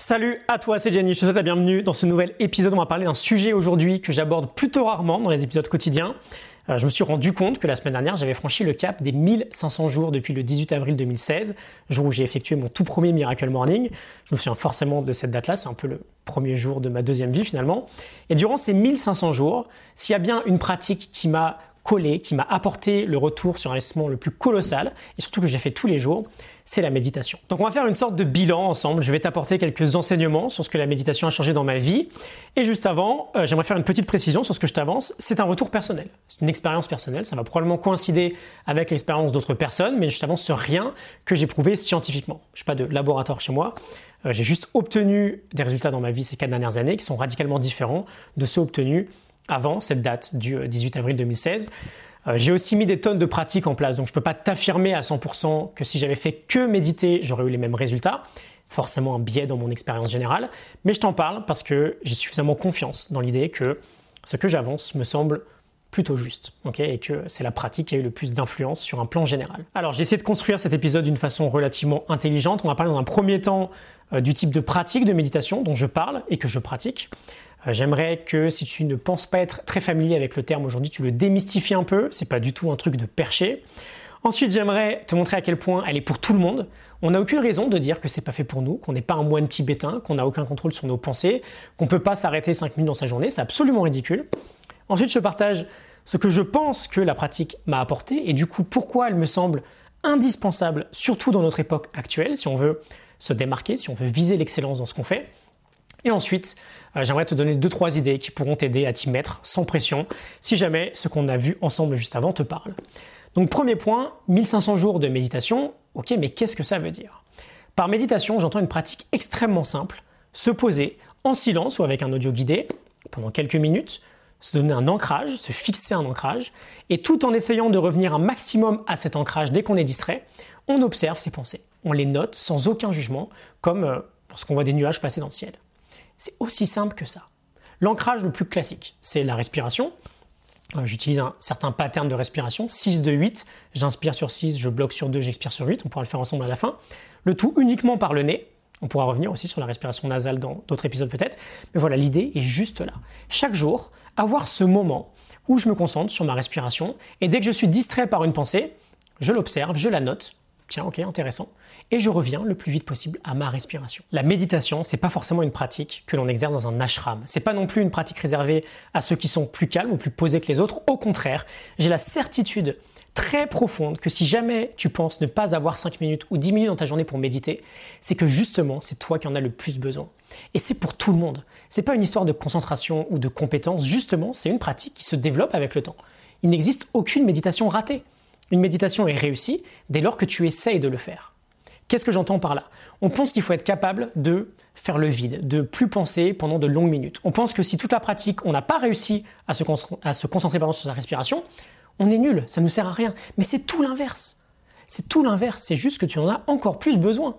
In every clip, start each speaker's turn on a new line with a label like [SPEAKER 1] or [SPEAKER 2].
[SPEAKER 1] Salut à toi, c'est Jenny, je te souhaite la bienvenue dans ce nouvel épisode. On va parler d'un sujet aujourd'hui que j'aborde plutôt rarement dans les épisodes quotidiens. Euh, je me suis rendu compte que la semaine dernière, j'avais franchi le cap des 1500 jours depuis le 18 avril 2016, jour où j'ai effectué mon tout premier Miracle Morning. Je me souviens forcément de cette date-là, c'est un peu le premier jour de ma deuxième vie finalement. Et durant ces 1500 jours, s'il y a bien une pratique qui m'a collé, qui m'a apporté le retour sur investissement le plus colossal, et surtout que j'ai fait tous les jours, c'est la méditation. Donc on va faire une sorte de bilan ensemble. Je vais t'apporter quelques enseignements sur ce que la méditation a changé dans ma vie. Et juste avant, euh, j'aimerais faire une petite précision sur ce que je t'avance. C'est un retour personnel. C'est une expérience personnelle. Ça va probablement coïncider avec l'expérience d'autres personnes, mais je t'avance sur rien que j'ai prouvé scientifiquement. Je n'ai pas de laboratoire chez moi. Euh, j'ai juste obtenu des résultats dans ma vie ces quatre dernières années qui sont radicalement différents de ceux obtenus avant cette date du 18 euh, avril 2016. Euh, j'ai aussi mis des tonnes de pratiques en place, donc je ne peux pas t'affirmer à 100% que si j'avais fait que méditer, j'aurais eu les mêmes résultats. Forcément un biais dans mon expérience générale, mais je t'en parle parce que j'ai suffisamment confiance dans l'idée que ce que j'avance me semble plutôt juste, et que c'est la pratique qui a eu le plus d'influence sur un plan général. Alors j'ai essayé de construire cet épisode d'une façon relativement intelligente. On va parler dans un premier temps euh, du type de pratique de méditation dont je parle et que je pratique. Euh, j'aimerais que si tu ne penses pas être très familier avec le terme aujourd'hui, tu le démystifies un peu. C'est pas du tout un truc de perché. Ensuite, j'aimerais te montrer à quel point elle est pour tout le monde. On n'a aucune raison de dire que c'est pas fait pour nous, qu'on n'est pas un moine tibétain, qu'on n'a aucun contrôle sur nos pensées, qu'on peut pas s'arrêter 5 minutes dans sa journée. C'est absolument ridicule. Ensuite, je partage ce que je pense que la pratique m'a apporté et du coup pourquoi elle me semble indispensable, surtout dans notre époque actuelle, si on veut se démarquer, si on veut viser l'excellence dans ce qu'on fait. Et ensuite, euh, j'aimerais te donner deux trois idées qui pourront t'aider à t'y mettre sans pression, si jamais ce qu'on a vu ensemble juste avant te parle. Donc premier point, 1500 jours de méditation. Ok, mais qu'est-ce que ça veut dire? Par méditation, j'entends une pratique extrêmement simple se poser en silence ou avec un audio guidé pendant quelques minutes, se donner un ancrage, se fixer un ancrage, et tout en essayant de revenir un maximum à cet ancrage dès qu'on est distrait, on observe ses pensées. On les note sans aucun jugement, comme euh, lorsqu'on voit des nuages passer dans le ciel. C'est aussi simple que ça. L'ancrage le plus classique, c'est la respiration. Euh, j'utilise un certain pattern de respiration, 6 de 8. J'inspire sur 6, je bloque sur 2, j'expire sur 8. On pourra le faire ensemble à la fin. Le tout uniquement par le nez. On pourra revenir aussi sur la respiration nasale dans d'autres épisodes peut-être. Mais voilà, l'idée est juste là. Chaque jour, avoir ce moment où je me concentre sur ma respiration et dès que je suis distrait par une pensée, je l'observe, je la note. Tiens, ok, intéressant et je reviens le plus vite possible à ma respiration. La méditation, c'est pas forcément une pratique que l'on exerce dans un ashram. C'est pas non plus une pratique réservée à ceux qui sont plus calmes ou plus posés que les autres. Au contraire, j'ai la certitude très profonde que si jamais tu penses ne pas avoir 5 minutes ou 10 minutes dans ta journée pour méditer, c'est que justement, c'est toi qui en as le plus besoin. Et c'est pour tout le monde. C'est pas une histoire de concentration ou de compétence, justement, c'est une pratique qui se développe avec le temps. Il n'existe aucune méditation ratée. Une méditation est réussie dès lors que tu essayes de le faire. Qu'est-ce que j'entends par là? On pense qu'il faut être capable de faire le vide, de plus penser pendant de longues minutes. On pense que si toute la pratique, on n'a pas réussi à se, concentrer sur sa respiration, on est nul, ça ne nous sert à rien. Mais c'est tout l'inverse. C'est tout l'inverse, c'est juste que tu en as encore plus besoin.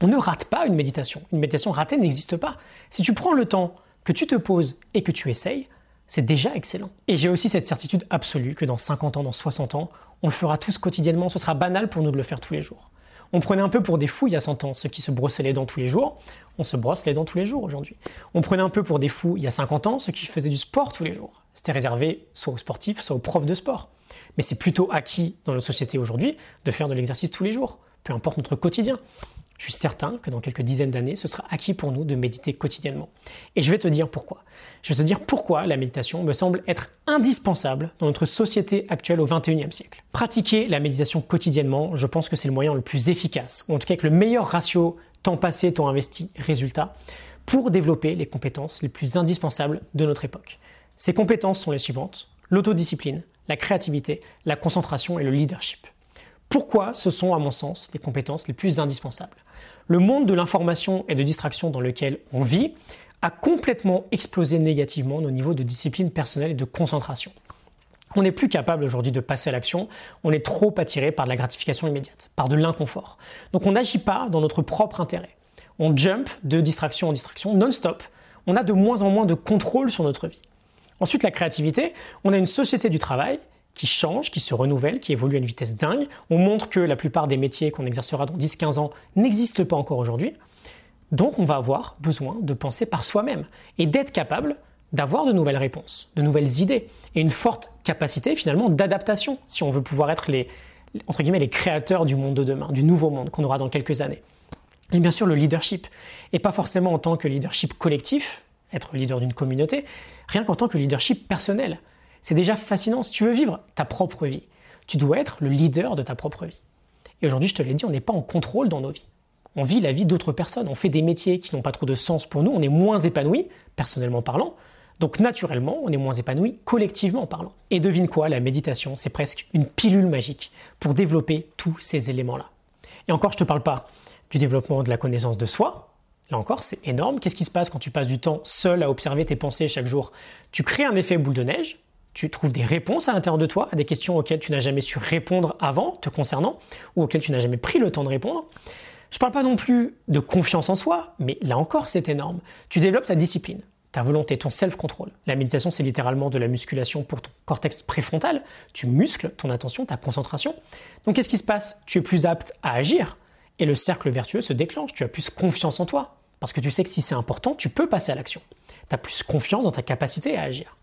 [SPEAKER 1] On ne rate pas une méditation. Une méditation ratée n'existe pas. Si tu prends le temps, que tu te poses et que tu essayes, c'est déjà excellent. Et j'ai aussi cette certitude absolue que dans 50 ans, dans 60 ans, on le fera tous quotidiennement. Ce sera banal pour nous de le faire tous les jours. On prenait un peu pour des fous il y a 100 ans, ceux qui se brossaient les dents tous les jours. On se brosse les dents tous les jours aujourd'hui. On prenait un peu pour des fous il y a 50 ans, ceux qui faisaient du sport tous les jours. C'était réservé soit aux sportifs, soit aux profs de sport. Mais c'est plutôt acquis dans notre société aujourd'hui de faire de l'exercice tous les jours, peu importe notre quotidien. Je suis certain que dans quelques dizaines d'années, ce sera acquis pour nous de méditer quotidiennement. Et je vais te dire pourquoi. Je vais te dire pourquoi la méditation me semble être indispensable dans notre société actuelle au XXIe siècle. Pratiquer la méditation quotidiennement, je pense que c'est le moyen le plus efficace, ou en tout cas avec le meilleur ratio temps passé, temps investi, résultat, pour développer les compétences les plus indispensables de notre époque. Ces compétences sont les suivantes l'autodiscipline, la créativité, la concentration et le leadership. Pourquoi ce sont, à mon sens, les compétences les plus indispensables? Le monde de l'information et de distraction dans lequel on vit a complètement explosé négativement nos niveaux de discipline personnelle et de concentration. On n'est plus capable aujourd'hui de passer à l'action, on est trop attiré par de la gratification immédiate, par de l'inconfort. Donc on n'agit pas dans notre propre intérêt. On jump de distraction en distraction non-stop. On a de moins en moins de contrôle sur notre vie. Ensuite, la créativité, on a une société du travail qui change, qui se renouvelle, qui évolue à une vitesse dingue. On montre que la plupart des métiers qu'on exercera dans 10-15 ans n'existent pas encore aujourd'hui. Donc on va avoir besoin de penser par soi-même et d'être capable d'avoir de nouvelles réponses, de nouvelles idées et une forte capacité finalement d'adaptation si on veut pouvoir être les, entre guillemets, les créateurs du monde de demain, du nouveau monde qu'on aura dans quelques années. Et bien sûr le leadership, et pas forcément en tant que leadership collectif, être leader d'une communauté, rien qu'en tant que leadership personnel. C'est déjà fascinant, si tu veux vivre ta propre vie, tu dois être le leader de ta propre vie. Et aujourd'hui, je te l'ai dit, on n'est pas en contrôle dans nos vies. On vit la vie d'autres personnes, on fait des métiers qui n'ont pas trop de sens pour nous, on est moins épanoui, personnellement parlant, donc naturellement, on est moins épanoui collectivement parlant. Et devine quoi, la méditation, c'est presque une pilule magique pour développer tous ces éléments-là. Et encore, je ne te parle pas du développement de la connaissance de soi. Là encore, c'est énorme. Qu'est-ce qui se passe quand tu passes du temps seul à observer tes pensées chaque jour? Tu crées un effet boule de neige, tu trouves des réponses à l'intérieur de toi à des questions auxquelles tu n'as jamais su répondre avant te concernant ou auxquelles tu n'as jamais pris le temps de répondre. Je ne parle pas non plus de confiance en soi, mais là encore, c'est énorme. Tu développes ta discipline ta volonté, ton self-control. La méditation, c'est littéralement de la musculation pour ton cortex préfrontal. Tu muscles ton attention, ta concentration. Donc, qu'est-ce qui se passe? Tu es plus apte à agir et le cercle vertueux se déclenche. Tu as plus confiance en toi parce que tu sais que si c'est important, tu peux passer à l'action. Tu as plus confiance dans ta capacité à agir.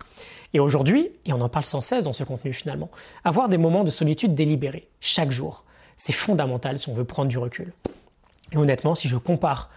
[SPEAKER 1] Et aujourd'hui, et on en parle sans cesse dans ce contenu finalement, avoir des moments de solitude délibérés, chaque jour, c'est fondamental si on veut prendre du recul. Et honnêtement, si je compare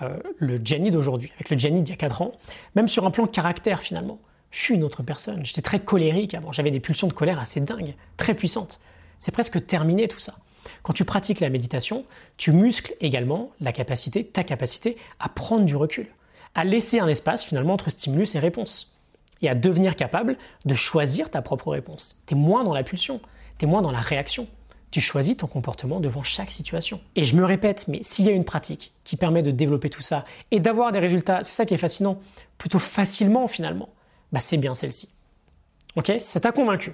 [SPEAKER 1] euh, le Jenny d'aujourd'hui, avec le Jenny d'il y a 4 ans, même sur un plan caractère finalement. Je suis une autre personne. J'étais très colérique avant. J'avais des pulsions de colère assez dingues, très puissantes. C'est presque terminé tout ça. Quand tu pratiques la méditation, tu muscles également la capacité, ta capacité à prendre du recul, à laisser un espace finalement entre stimulus et réponse, et à devenir capable de choisir ta propre réponse. Tu es moins dans la pulsion, tu es moins dans la réaction tu choisis ton comportement devant chaque situation. Et je me répète, mais s'il y a une pratique qui permet de développer tout ça et d'avoir des résultats, c'est ça qui est fascinant, plutôt facilement finalement, bah c'est bien celle-ci. Ok? Ça t'a convaincu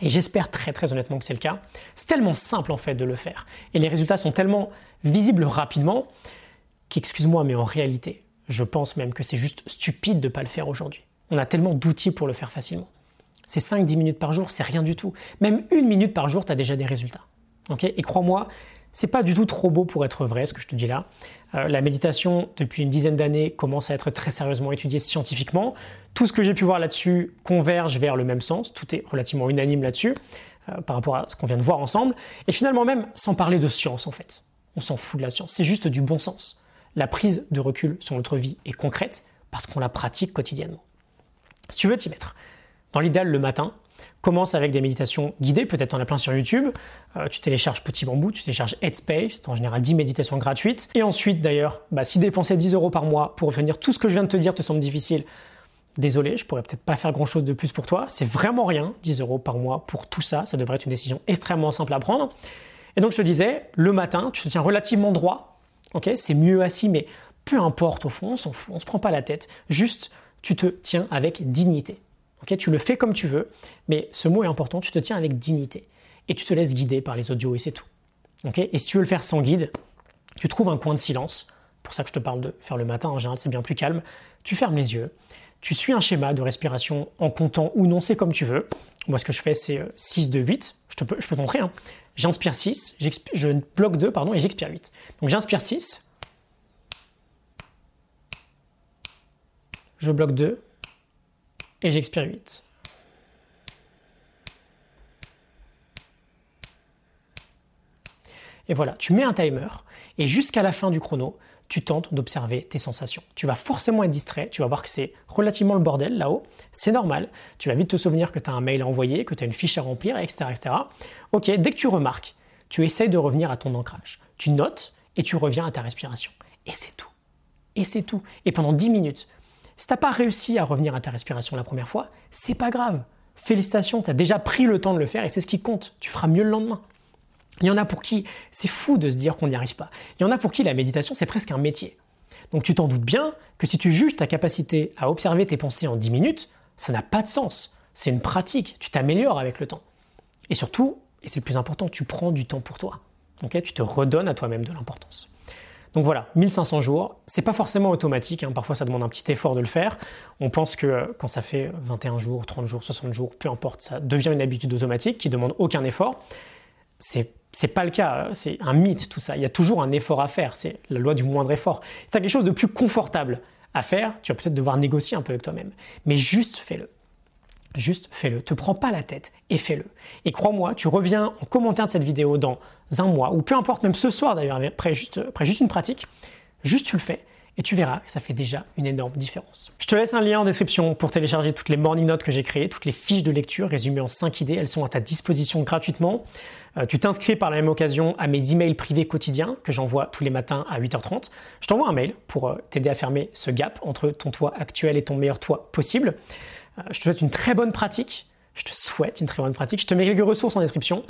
[SPEAKER 1] et j'espère très très honnêtement que c'est le cas. C'est tellement simple en fait de le faire. Et les résultats sont tellement visibles rapidement qu'excuse-moi, mais en réalité, je pense même que c'est juste stupide de ne pas le faire aujourd'hui. On a tellement d'outils pour le faire facilement. C'est 5-10 minutes par jour, c'est rien du tout. Même une minute par jour, tu as déjà des résultats. et crois-moi, c'est pas du tout trop beau pour être vrai ce que je te dis là. Euh, la méditation, depuis une dizaine d'années, commence à être très sérieusement étudiée scientifiquement. Tout ce que j'ai pu voir là-dessus converge vers le même sens. Tout est relativement unanime là-dessus euh, par rapport à ce qu'on vient de voir ensemble. Et finalement même, sans parler de science en fait. On s'en fout de la science. C'est juste du bon sens. La prise de recul sur notre vie est concrète parce qu'on la pratique quotidiennement. Si tu veux t'y mettre, dans l'idéal, le matin, commence avec des méditations guidées, peut-être en as plein sur YouTube. Euh, tu télécharges Petit Bambou, tu télécharges Headspace, en général 10 méditations gratuites. Et ensuite, d'ailleurs, bah, si dépenser 10 euros par mois pour obtenir tout ce que je viens de te dire te semble difficile, désolé, je pourrais peut-être pas faire grand chose de plus pour toi. C'est vraiment rien, 10 euros par moit pour tout ça. Ça devrait être une décision extrêmement simple à prendre. Et donc, je te disais, le matin, tu te tiens relativement droit. Ok, c'est mieux assis, mais peu importe au fond, on s'en fout, on se prend pas la tête. Juste, tu te tiens avec dignité tu le fais comme tu veux, mais ce mot est important, tu te tiens avec dignité. Et tu te laisses guider par les audios et c'est tout. et si tu veux le faire sans guide, tu trouves un coin de silence. Pour ça que je te parle de faire le matin, en général c'est bien plus calme. Tu fermes les yeux, tu suis un schéma de respiration en comptant ou non, c'est comme tu veux. Moi ce que je fais c'est 6, 2, 8. Je, peux, je te montrer. Hein. J'inspire 6, je bloque 2 pardon, et j'expire 8. Donc j'inspire 6, je bloque 2, et j'expire 8. Et voilà, tu mets un timer et jusqu'à la fin du chrono, tu tentes d'observer tes sensations. Tu vas forcément être distrait, tu vas voir que c'est relativement le bordel là-haut, c'est normal, tu vas vite te souvenir que tu as un mail à envoyer, que tu as une fiche à remplir, etc., etc. Ok, dès que tu remarques, tu essayes de revenir à ton ancrage. Tu notes et tu reviens à ta respiration. Et c'est tout. Et c'est tout. Et pendant 10 minutes, si t'as pas réussi à revenir à ta respiration la première fois, c'est pas grave. Félicitations, tu as déjà pris le temps de le faire et c'est ce qui compte. Tu feras mieux le lendemain. Il y en a pour qui c'est fou de se dire qu'on n'y arrive pas. Il y en a pour qui la méditation c'est presque un métier. Donc tu t'en doutes bien que si tu juges ta capacité à observer tes pensées en 10 minutes, ça n'a pas de sens. C'est une pratique, tu t'améliores avec le temps. Et surtout, et c'est le plus important, tu prends du temps pour toi. tu te redonnes à toi-même de l'importance. Donc voilà, 1500 jours, c'est pas forcément automatique, hein. parfois ça demande un petit effort de le faire. On pense que euh, quand ça fait 21 jours, 30 jours, 60 jours, peu importe, ça devient une habitude automatique qui demande aucun effort. c'est c'est pas le cas, c'est un mythe tout ça. Il y a toujours un effort à faire, c'est la loi du moindre effort. As quelque chose de plus confortable à faire, tu vas peut-être devoir négocier un peu avec toi-même. Mais juste fais-le. Juste fais-le. Te prends pas la tête et fais-le. Et crois-moi, tu reviens en commentaire de cette vidéo dans un mois, ou peu importe, même ce soir d'ailleurs, après juste, après une pratique, juste tu le fais et tu verras que ça fait déjà une énorme différence. Je te laisse un lien en description pour télécharger toutes les morning notes que j'ai créées, toutes les fiches de lecture résumées en 5 idées, elles sont à ta disposition gratuitement. Euh, tu t'inscris par la même occasion à mes emails privés quotidiens que j'envoie tous les matins à 8h30. Je t'envoie un mail pour euh, t'aider à fermer ce gap entre ton toit actuel et ton meilleur toit possible. Euh, je te souhaite une très bonne pratique. Je te souhaite une très bonne pratique. Je te mets quelques ressources en description.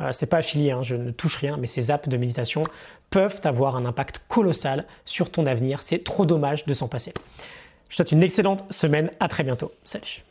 [SPEAKER 1] Euh, c'est pas affilié, hein, je ne touche rien, mais ces apps de méditation peuvent avoir un impact colossal sur ton avenir. C'est trop dommage de s'en passer. Je te souhaite une excellente semaine. À très bientôt. Salut.